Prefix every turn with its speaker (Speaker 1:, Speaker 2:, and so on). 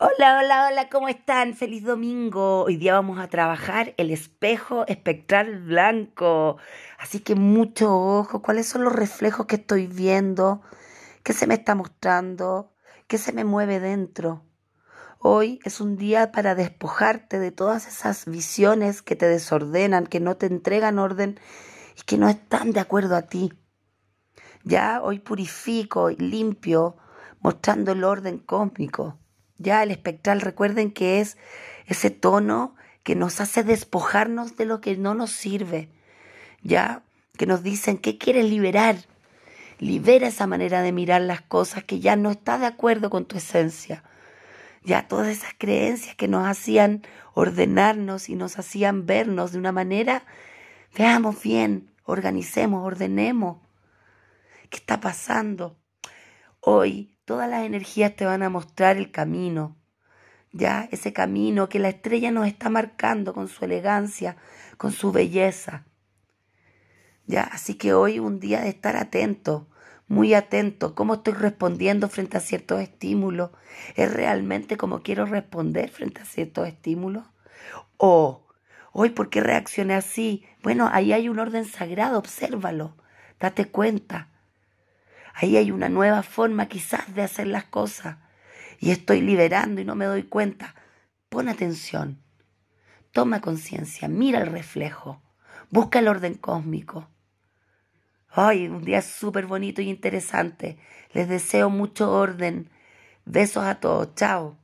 Speaker 1: Hola, hola, hola, ¿cómo están? Feliz domingo. Hoy día vamos a trabajar el espejo espectral blanco. Así que mucho ojo, ¿cuáles son los reflejos que estoy viendo? ¿Qué se me está mostrando? ¿Qué se me mueve dentro? Hoy es un día para despojarte de todas esas visiones que te desordenan, que no te entregan orden y que no están de acuerdo a ti. Ya hoy purifico y limpio, mostrando el orden cósmico ya el espectral, recuerden que es ese tono que nos hace despojarnos de lo que no nos sirve. Ya que nos dicen, ¿qué quieres liberar? Libera esa manera de mirar las cosas que ya no está de acuerdo con tu esencia. Ya todas esas creencias que nos hacían ordenarnos y nos hacían vernos de una manera, veamos bien, organicemos, ordenemos. ¿Qué está pasando? Hoy todas las energías te van a mostrar el camino, ya ese camino que la estrella nos está marcando con su elegancia, con su belleza. Ya, así que hoy un día de estar atento, muy atento, cómo estoy respondiendo frente a ciertos estímulos. ¿Es realmente como quiero responder frente a ciertos estímulos? O, hoy, ¿por qué reaccioné así? Bueno, ahí hay un orden sagrado, obsérvalo, date cuenta. Ahí hay una nueva forma quizás de hacer las cosas. Y estoy liberando y no me doy cuenta. Pon atención. Toma conciencia, mira el reflejo. Busca el orden cósmico. Hoy un día súper bonito y interesante. Les deseo mucho orden. Besos a todos. Chao.